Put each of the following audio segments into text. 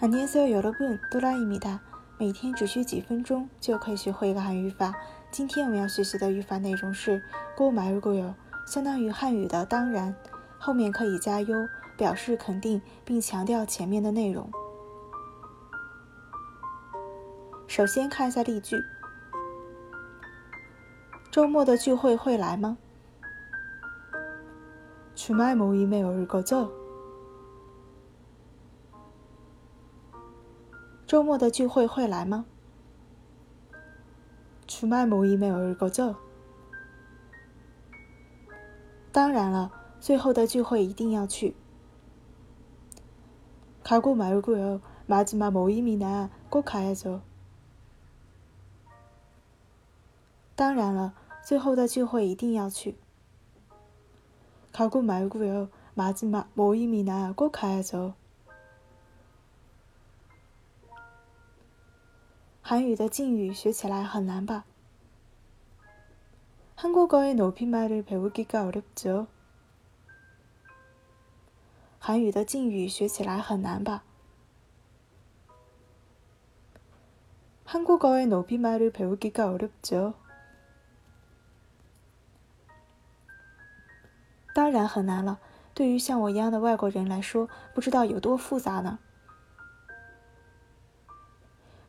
안녕하세요여러분多拉伊米达。每天只需几分钟就可以学会一个汉语语法。今天我们要学习的语法内容是“고말고요”，相当于汉语的“当然”，后面可以加 “요”，表示肯定并强调前面的内容。首先看一下例句：周末的聚会会来吗？주말모임에올거 죠？ 周末的聚会会来吗？주말모임에올거 죠？ 当然了，最后的聚会一定要去。가고말고요마지막모임이나꼭가야 죠。 当然了，最后的聚会一定要去。가고말고요마지막모임이나꼭가야 죠。 韩语的敬语学起来很难吧？한국어의높임말을배우기가어렵죠韩语的敬语学起来很难吧？한국어의높임말을배우기가어렵죠当然很难了。对于像我一样的外国人来说，不知道有多复杂呢。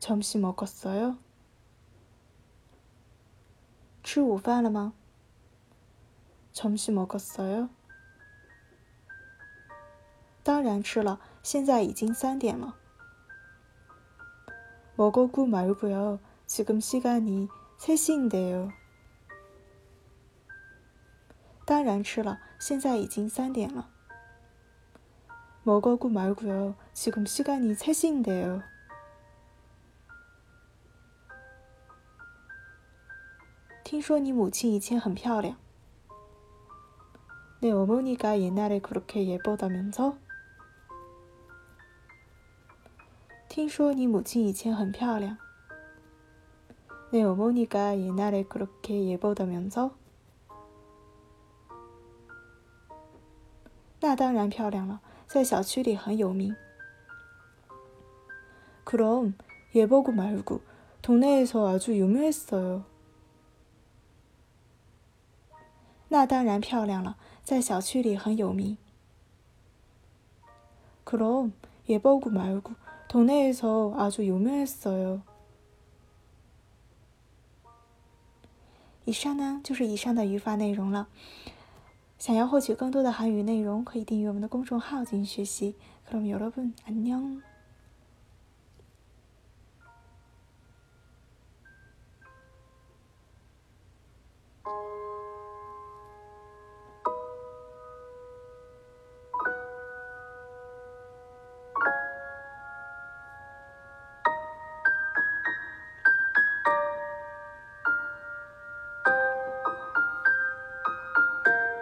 점심먹었어요吃午饭了吗？점심먹었어요当然吃了，现在已经三点了。먹었고말고요지금시간이세시인데요当然吃了，现在已经三点了。먹었고말고요지금시간이세시인데요 听说你母亲以前很漂亮。내어머니가옛날에그렇게예쁘다면서听说你母亲以前很漂亮。내어머니가옛날에그렇게예쁘다면서那当然漂亮了，在小区里很有名。그럼예쁘고말고동네에서아주유명했어요 那当然漂亮了，在小区里很有名。그럼예쁘고말고동네에서아주유명했어요以上呢就是以上的语法内容了。想要获取更多的韩语内容，可以订阅我们的公众号进行学习。그럼여러분안녕